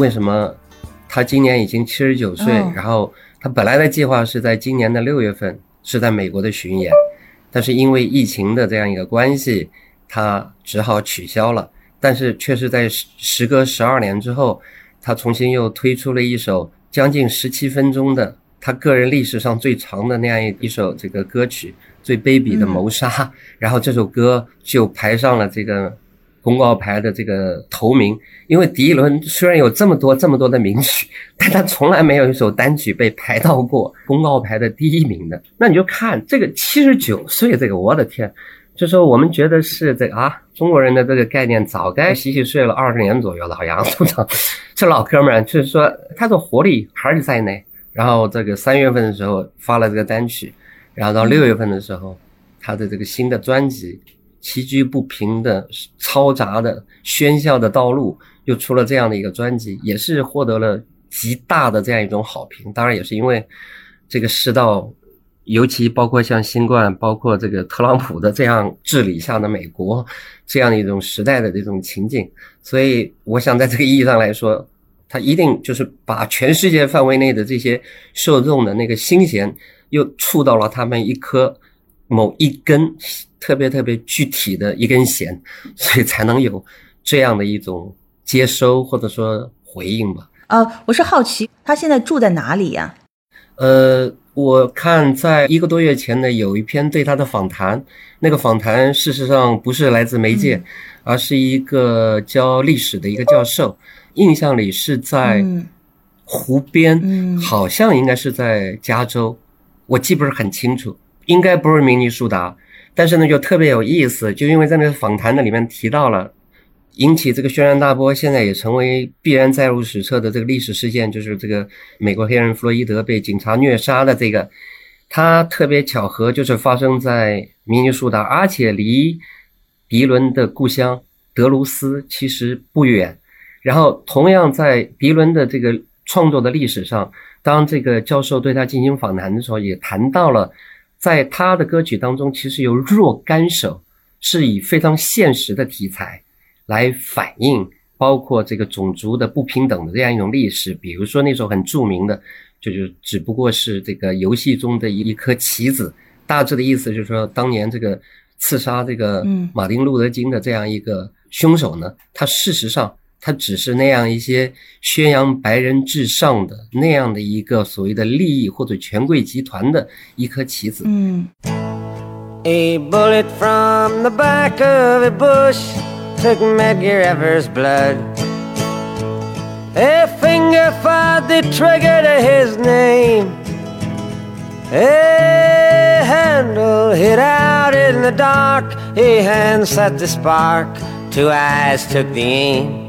为什么他今年已经七十九岁？然后他本来的计划是在今年的六月份是在美国的巡演，但是因为疫情的这样一个关系，他只好取消了。但是却是在时时隔十二年之后，他重新又推出了一首将近十七分钟的他个人历史上最长的那样一一首这个歌曲《最卑鄙的谋杀》，然后这首歌就排上了这个。公告牌的这个头名，因为迪伦虽然有这么多这么多的名曲，但他从来没有一首单曲被排到过公告牌的第一名的。那你就看这个七十九岁，这个我的天，就说我们觉得是这个啊，中国人的这个概念早该洗洗睡了二十年左右了，好像这老哥们儿就是说他的活力还是在内。然后这个三月份的时候发了这个单曲，然后到六月份的时候，他的这个新的专辑。崎岖不平的、嘈杂的、喧嚣的道路，又出了这样的一个专辑，也是获得了极大的这样一种好评。当然，也是因为这个世道尤其包括像新冠，包括这个特朗普的这样治理下的美国，这样一种时代的这种情景，所以我想在这个意义上来说，他一定就是把全世界范围内的这些受众的那个心弦，又触到了他们一颗某一根特别特别具体的一根弦，所以才能有这样的一种接收或者说回应吧。
呃，我是好奇他现在住在哪里呀？
呃。我看在一个多月前呢，有一篇对他的访谈，那个访谈事实上不是来自媒介，而是一个教历史的一个教授，印象里是在湖边，好像应该是在加州，我记不是很清楚，应该不是明尼苏达，但是呢就特别有意思，就因为在那个访谈的里面提到了。引起这个轩然大波，现在也成为必然载入史册的这个历史事件，就是这个美国黑人弗洛伊德被警察虐杀的这个，他特别巧合就是发生在明尼苏达，而且离迪伦的故乡德卢斯其实不远。然后同样在迪伦的这个创作的历史上，当这个教授对他进行访谈的时候，也谈到了，在他的歌曲当中，其实有若干首是以非常现实的题材。来反映包括这个种族的不平等的这样一种历史，比如说那首很著名的，就是只不过是这个游戏中的一一颗棋子，大致的意思就是说，当年这个刺杀这个马丁路德金的这样一个凶手呢，他事实上他只是那样一些宣扬白人至上的那样的一个所谓的利益或者权贵集团的一颗棋子。
嗯。
A bullet from the back of a bush. took Medgar Evers' blood. A finger fired the trigger to his name. A handle hit out in the dark. A hand set the spark. Two eyes took the aim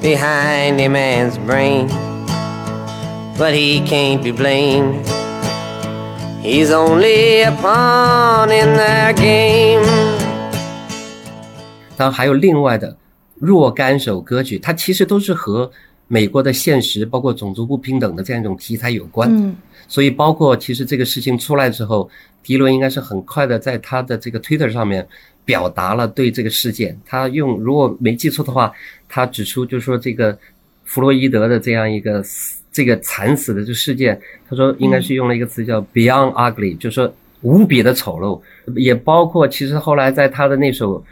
behind a man's brain. But he can't be blamed. He's only a pawn in their game.
当然还有另外的若干首歌曲，它其实都是和 美国的现实，包括种族不平等的这样一种题材有关。
嗯，
所以包括其实这个事情出来之后，迪伦应该是很快的在他的这个 Twitter 上面表达了对这个事件。他用如果没记错的话，他指出就是说这个弗洛伊德的这样一个这个惨死的这事件，他说应该是用了一个词叫 Beyond Ugly，就是说无比的丑陋。也包括其实后来在他的那首。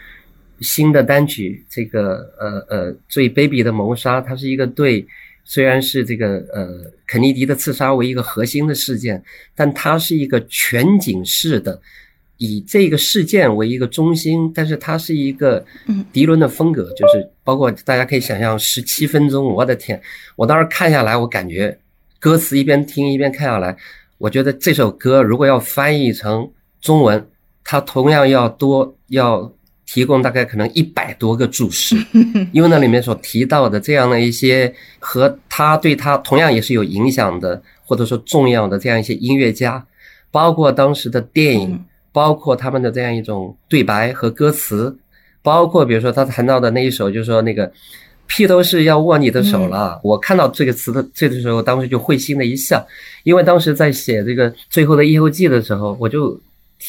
新的单曲，这个呃呃最卑鄙的谋杀，它是一个对，虽然是这个呃肯尼迪的刺杀为一个核心的事件，但它是一个全景式的，以这个事件为一个中心，但是它是一个迪伦的风格，就是包括大家可以想象十七分钟，我的天，我当时看下来，我感觉歌词一边听一边看下来，我觉得这首歌如果要翻译成中文，它同样要多要。提供大概可能一百多个注释，因为那里面所提到的这样的一些和他对他同样也是有影响的，或者说重要的这样一些音乐家，包括当时的电影，包括他们的这样一种对白和歌词，包括比如说他谈到的那一首，就是说那个披头士要握你的手了。我看到这个词的这个时候，当时就会心的一笑，因为当时在写这个最后的夜后记的时候，我就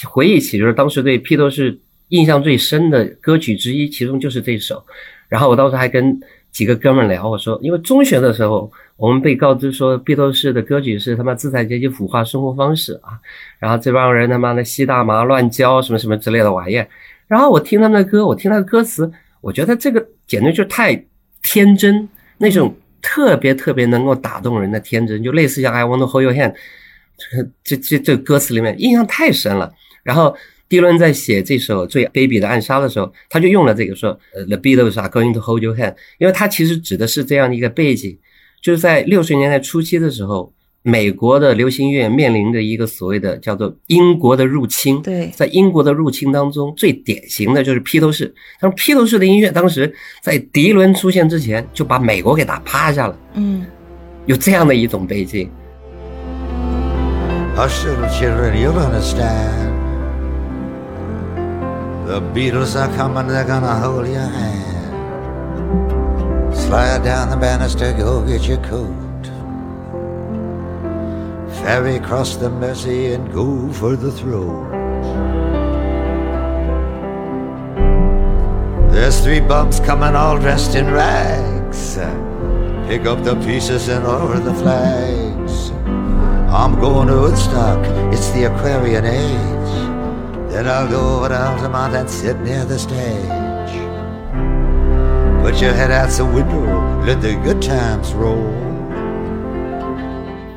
回忆起就是当时对披头士。印象最深的歌曲之一，其中就是这首。然后我当时还跟几个哥们聊，我说，因为中学的时候，我们被告知说，披头士的歌曲是他妈资产阶级腐化生活方式啊。然后这帮人他妈的吸大麻、乱交什么什么之类的玩意儿。然后我听他们的歌，我听他的歌词，我觉得这个简直就太天真，那种特别特别能够打动人的天真，就类似像 I Want to Hold Your Hand，这这这歌词里面印象太深了。然后。迪伦在写这首最卑鄙的暗杀的时候，他就用了这个说，呃，The Beatles are going to hold your hand，因为他其实指的是这样的一个背景，就是在六十年代初期的时候，美国的流行乐面临着一个所谓的叫做英国的入侵。
对，
在英国的入侵当中，最典型的就是披头士。但是披头士的音乐当时在迪伦出现之前就把美国给打趴下了。
嗯，
有这样的一种背景。
The Beatles are coming, they're gonna hold your hand. Slide down the banister, go get your coat. ferry cross the Mersey and go for the throne. There's three bums coming all dressed in rags. Pick up the pieces and lower the flags. I'm going to Woodstock, it's the Aquarian age. Then I'll go over to Altamont and sit near the stage. Put your head out the window, let the good times roll.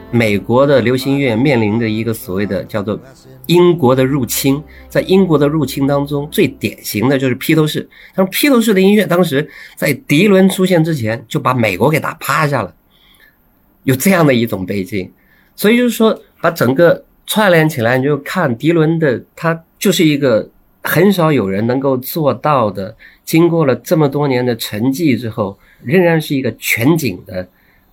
美国的流行音乐面临着一个所谓的叫做英国的入侵，在英国的入侵当中，最典型的就是披头士。他们披头士的音乐当时在迪伦出现之前就把美国给打趴下了，有这样的一种背景，所以就是说把整个串联起来，你就看迪伦的，他就是一个很少有人能够做到的，经过了这么多年的沉寂之后，仍然是一个全景的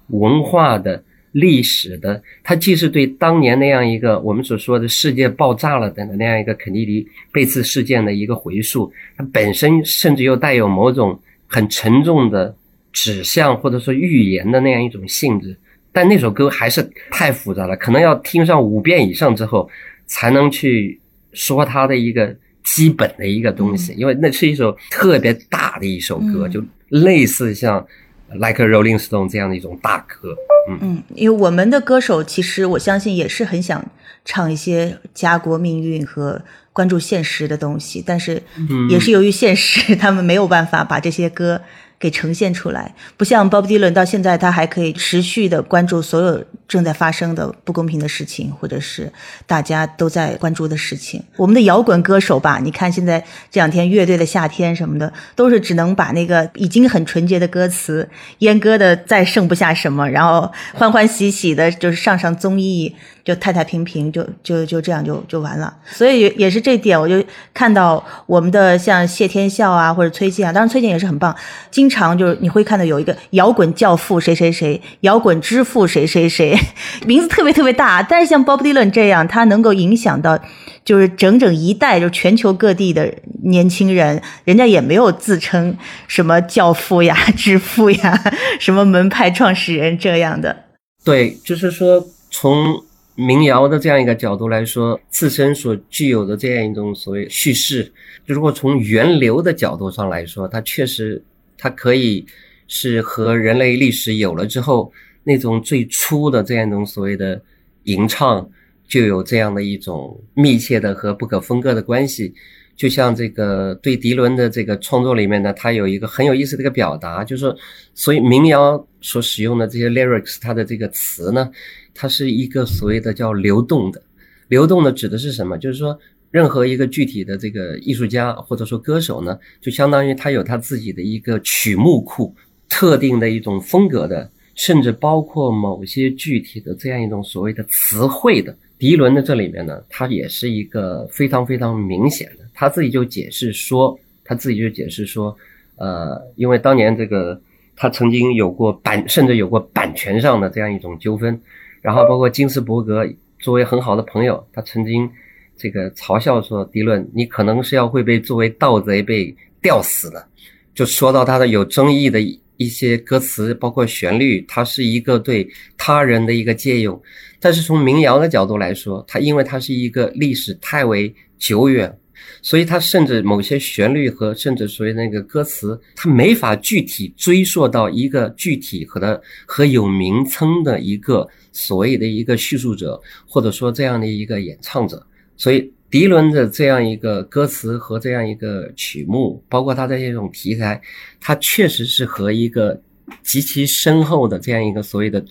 文化的。历史的，它既是对当年那样一个我们所说的世界爆炸了的那样一个肯尼迪被刺事件的一个回溯，它本身甚至又带有某种很沉重的指向或者说预言的那样一种性质。但那首歌还是太复杂了，可能要听上五遍以上之后，才能去说他的一个基本的一个东西，因为那是一首特别大的一首歌，就类似像。Like a Rolling Stone 这样的一种大歌，
嗯嗯，因为我们的歌手其实我相信也是很想唱一些家国命运和关注现实的东西，但是也是由于现实，他们没有办法把这些歌。给呈现出来，不像 Bob Dylan 到现在他还可以持续的关注所有正在发生的不公平的事情，或者是大家都在关注的事情。我们的摇滚歌手吧，你看现在这两天乐队的夏天什么的，都是只能把那个已经很纯洁的歌词阉割的再剩不下什么，然后欢欢喜喜的，就是上上综艺。就太太平平，就就就这样就就完了。所以也是这点，我就看到我们的像谢天笑啊，或者崔健啊，当然崔健也是很棒。今经常就是你会看到有一个摇滚教父谁谁谁，摇滚之父谁谁谁，名字特别特别大。但是像 Bob Dylan 这样，他能够影响到就是整整一代，就全球各地的年轻人，人家也没有自称什么教父呀、之父呀、什么门派创始人这样的。
对，就是说从。民谣的这样一个角度来说，自身所具有的这样一种所谓叙事，就如果从源流的角度上来说，它确实它可以是和人类历史有了之后那种最初的这样一种所谓的吟唱，就有这样的一种密切的和不可分割的关系。就像这个对迪伦的这个创作里面呢，他有一个很有意思的一个表达，就是说，所以民谣所使用的这些 lyrics，它的这个词呢。它是一个所谓的叫流动的，流动的指的是什么？就是说，任何一个具体的这个艺术家或者说歌手呢，就相当于他有他自己的一个曲目库，特定的一种风格的，甚至包括某些具体的这样一种所谓的词汇的。迪伦的这里面呢，他也是一个非常非常明显的，他自己就解释说，他自己就解释说，呃，因为当年这个他曾经有过版，甚至有过版权上的这样一种纠纷。然后包括金斯伯格作为很好的朋友，他曾经这个嘲笑说：“迪伦，你可能是要会被作为盗贼被吊死的。”就说到他的有争议的一些歌词，包括旋律，它是一个对他人的一个借用。但是从民谣的角度来说，它因为它是一个历史太为久远。所以，他甚至某些旋律和甚至所谓那个歌词，他没法具体追溯到一个具体和的和有名称的一个所谓的一个叙述者，或者说这样的一个演唱者。所以，迪伦的这样一个歌词和这样一个曲目，包括他的这种题材，它确实是和一个极其深厚的这样一个所谓的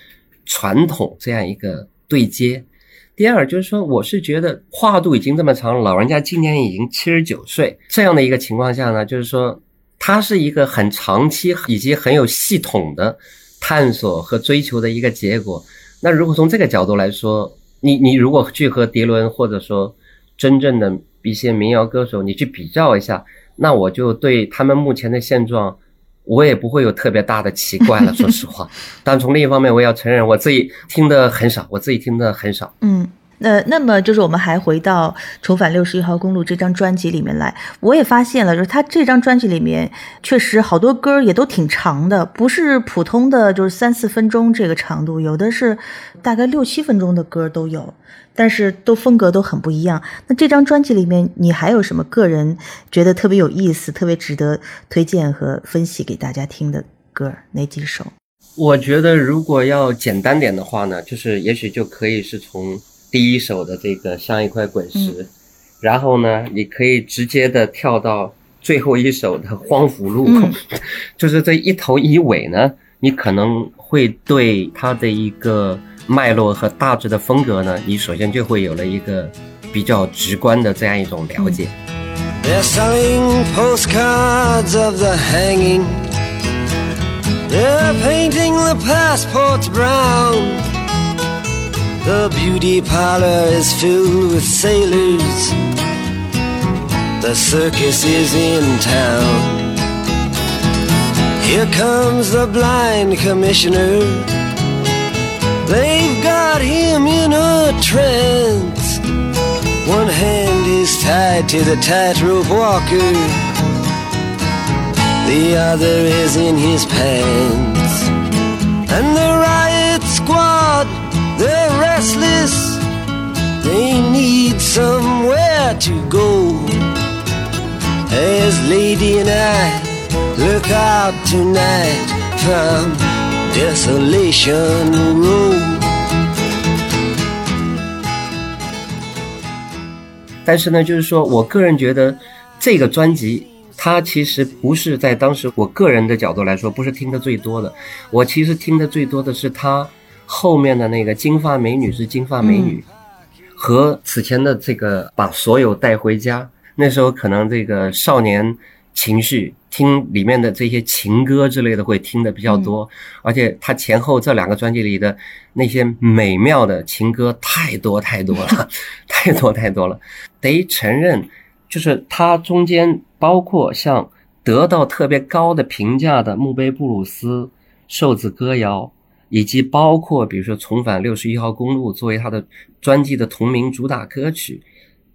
传统这样一个对接。第二就是说，我是觉得跨度已经这么长，老人家今年已经七十九岁，这样的一个情况下呢，就是说，他是一个很长期以及很有系统的探索和追求的一个结果。那如果从这个角度来说，你你如果去和迪伦或者说真正的一些民谣歌手，你去比较一下，那我就对他们目前的现状。我也不会有特别大的奇怪了，说实话。但从另一方面，我也要承认，我自己听的很少，我自己听的很少。
嗯。那那么就是我们还回到《重返六十一号公路》这张专辑里面来，我也发现了，就是他这张专辑里面确实好多歌也都挺长的，不是普通的就是三四分钟这个长度，有的是大概六七分钟的歌都有，但是都风格都很不一样。那这张专辑里面，你还有什么个人觉得特别有意思、特别值得推荐和分析给大家听的歌？哪几首？
我觉得如果要简单点的话呢，就是也许就可以是从。第一首的这个像一块滚石，
嗯、
然后呢，你可以直接的跳到最后一首的荒芜路，
嗯、
就是这一头一尾呢，你可能会对它的一个脉络和大致的风格呢，你首先就会有了一个比较直观的这样一种了解。
They're selling postcards of the beauty parlor is filled with sailors. The circus is in town. Here comes the blind commissioner. They've got him in a trance. One hand is tied to the tightrope walker. The other is in his pants. And the restless, they need somewhere to go. As Lady and I look out tonight from Desolation Road.
但是呢，就是说我个人觉得这个专辑，它其实不是在当时我个人的角度来说，不是听的最多的。我其实听的最多的是他。后面的那个金发美女是金发美女，和此前的这个把所有带回家，那时候可能这个少年情绪听里面的这些情歌之类的会听的比较多，而且他前后这两个专辑里的那些美妙的情歌太多太多了，太多太多了，得承认，就是他中间包括像得到特别高的评价的墓碑布鲁斯、瘦子歌谣。以及包括比如说《重返六十一号公路》作为他的专辑的同名主打歌曲，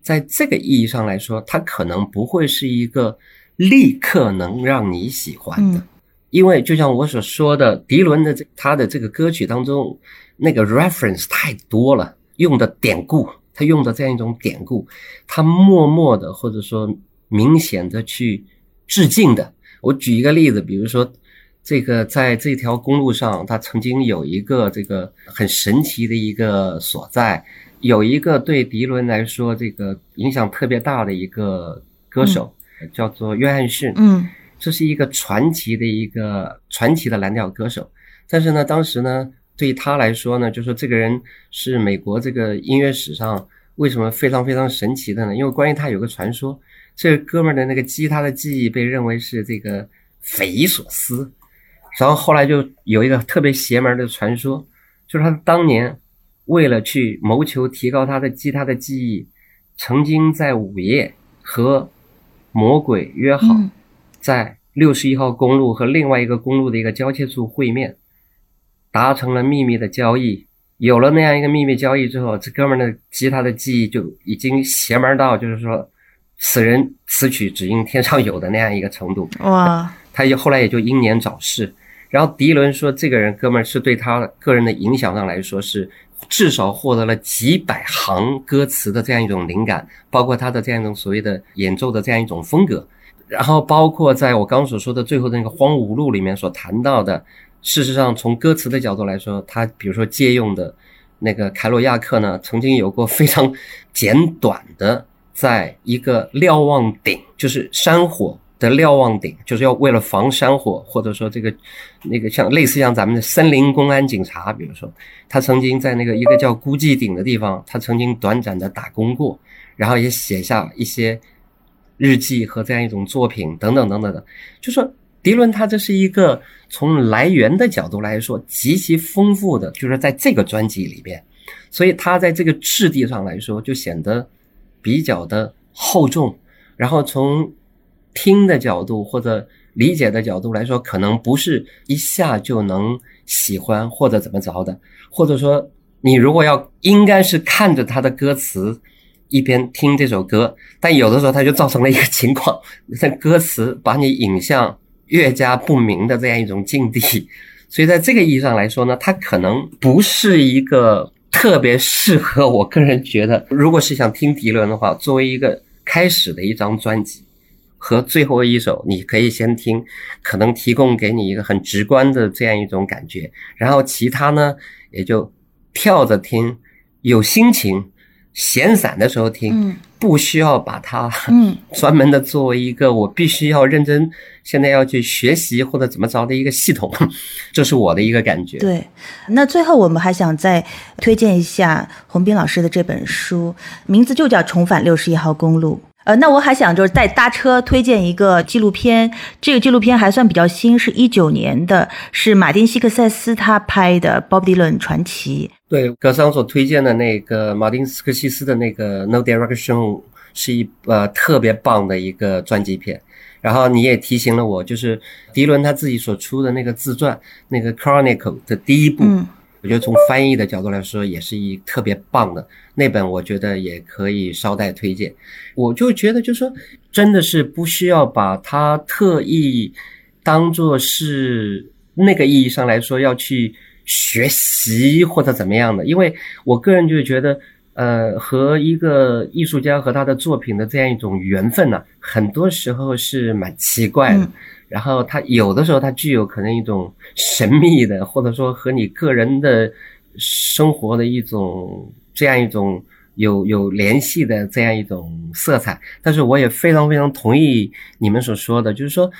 在这个意义上来说，它可能不会是一个立刻能让你喜欢的，
嗯、
因为就像我所说的，迪伦的这他的这个歌曲当中，那个 reference 太多了，用的典故，他用的这样一种典故，他默默的或者说明显的去致敬的。我举一个例子，比如说。这个在这条公路上，它曾经有一个这个很神奇的一个所在，有一个对迪伦来说这个影响特别大的一个歌手，嗯、叫做约翰逊。
嗯，
这是一个传奇的一个传奇的蓝调歌手。但是呢，当时呢，对他来说呢，就说这个人是美国这个音乐史上为什么非常非常神奇的呢？因为关于他有个传说，这个哥们儿的那个吉他的技艺被认为是这个匪夷所思。然后后来就有一个特别邪门的传说，就是他当年为了去谋求提高他的吉他的技艺，曾经在午夜和魔鬼约好，在六十一号公路和另外一个公路的一个交界处会面，达成了秘密的交易。有了那样一个秘密交易之后，这哥们的吉他的技艺就已经邪门到，就是说此人此曲只应天上有的那样一个程度。
哇！
他也后来也就英年早逝。然后迪伦说，这个人哥们儿是对他个人的影响上来说，是至少获得了几百行歌词的这样一种灵感，包括他的这样一种所谓的演奏的这样一种风格。然后包括在我刚所说的最后的那个《荒芜路》里面所谈到的，事实上从歌词的角度来说，他比如说借用的那个凯罗亚克呢，曾经有过非常简短的，在一个瞭望顶，就是山火。的瞭望顶，就是要为了防山火，或者说这个那个像类似像咱们的森林公安警察，比如说他曾经在那个一个叫孤寂顶的地方，他曾经短暂的打工过，然后也写下一些日记和这样一种作品等等等等的。就说迪伦他这是一个从来源的角度来说极其丰富的，就是在这个专辑里边，所以他在这个质地上来说就显得比较的厚重，然后从听的角度或者理解的角度来说，可能不是一下就能喜欢或者怎么着的，或者说你如果要应该是看着他的歌词一边听这首歌，但有的时候它就造成了一个情况，那歌词把你引向越加不明的这样一种境地。所以在这个意义上来说呢，它可能不是一个特别适合我个人觉得，如果是想听迪伦的话，作为一个开始的一张专辑和最后一首，你可以先听，可能提供给你一个很直观的这样一种感觉，然后其他呢也就跳着听，有心情。闲散的时候听，不需要把它 专门的作为一个我必须要认真现在要去学习或者怎么着的一个系统，这是我的一个感觉。
对，那最后我们还想再推荐一下洪斌老师的这本书，名字就叫《重返六十一号公路》。呃，那我还想就是再搭车推荐一个纪录片，这个纪录片还算比较新，是一九年的，是马丁·希克塞斯他拍的《Bob Dylan 传奇》。
对，格桑所推荐的那个马丁·斯科西斯的那个《No Direction》是一呃特别棒的一个传记片。然后你也提醒了我，就是迪伦他自己所出的那个自传，那个《Chronicle》的第一部。我觉得从翻译的角度来说，也是一特别棒的那本，我觉得也可以捎带推荐。我就觉得，就说真的是不需要把它特意当做是那个意义上来说要去学习或者怎么样的，因为我个人就觉得，呃，和一个艺术家和他的作品的这样一种缘分呢，很多时候是蛮奇怪的。然后它有的时候它具有可能一种神秘的，或者说和你个人的生活的一种这样一种有有联系的这样一种色彩。但是我也非常非常同意你们所说的，就是说，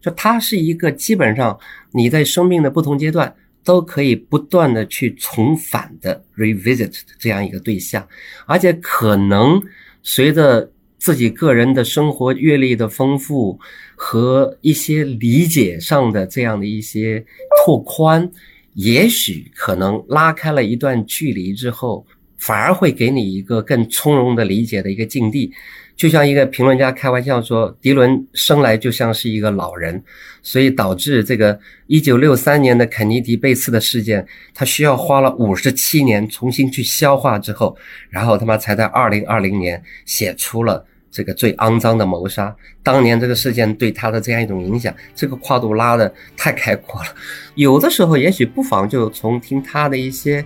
就它是一个基本上你在生命的不同阶段都可以不断的去重返的 revisit 这样一个对象，而且可能随着。自己个人的生活阅历的丰富和一些理解上的这样的一些拓宽，也许可能拉开了一段距离之后，反而会给你一个更从容的理解的一个境地。就像一个评论家开玩笑说，迪伦生来就像是一个老人，所以导致这个一九六三年的肯尼迪被刺的事件，他需要花了五十七年重新去消化之后，然后他妈才在二零二零年写出了。这个最肮脏的谋杀，当年这个事件对他的这样一种影响，这个跨度拉的太开阔了。有的时候，也许不妨就从听他的一些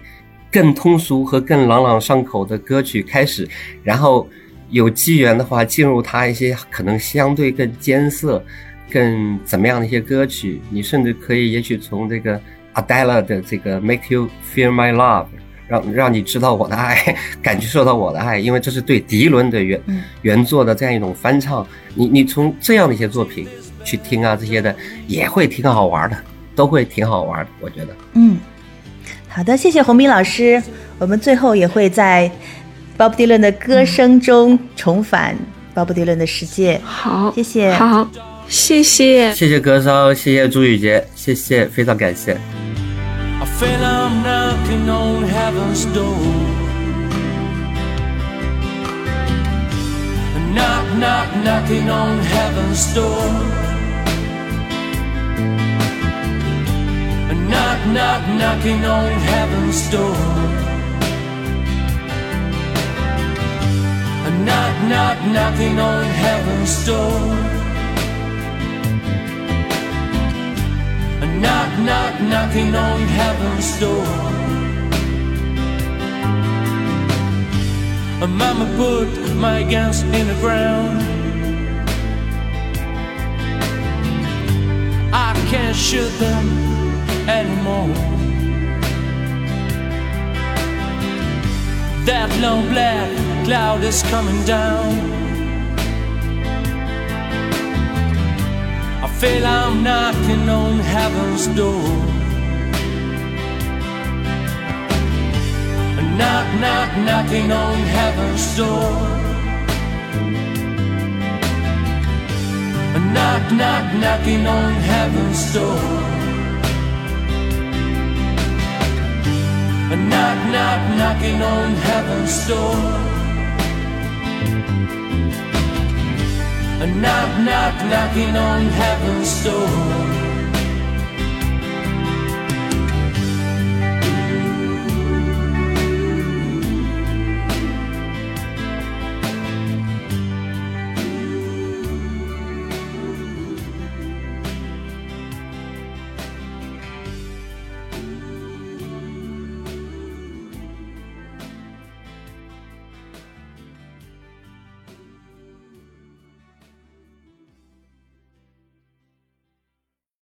更通俗和更朗朗上口的歌曲开始，然后有机缘的话，进入他一些可能相对更艰涩、更怎么样的一些歌曲。你甚至可以，也许从这个 Adele 的这个 Make You Feel My Love。让让你知道我的爱，感觉受到我的爱，因为这是对迪伦的原原作的这样一种翻唱。你你从这样的一些作品去听啊，这些的也会挺好玩的，都会挺好玩的，我觉得。
嗯，好的，谢谢洪斌老师。我们最后也会在 Bob Dylan 的歌声中重返 Bob Dylan 的世界。
好，
谢谢。
好，谢谢。
谢谢歌声，谢谢朱雨洁，谢谢，非常感谢。
I feel I'm knocking on heaven's door. Knock, knock, knocking on heaven's door. Knock, knock, knocking on heaven's door. Knock, knock, knocking on heaven's door. knock, knock, knocking on heaven's door. A mama put my guns in the ground. I can't shoot them anymore. That long black cloud is coming down. I feel I'm knocking on heaven's door. Knock, knock, knocking on heaven's door. Knock, knock, knocking on heaven's door. Knock, knock, knocking on heaven's door. A knock, knock, knocking on heaven's door.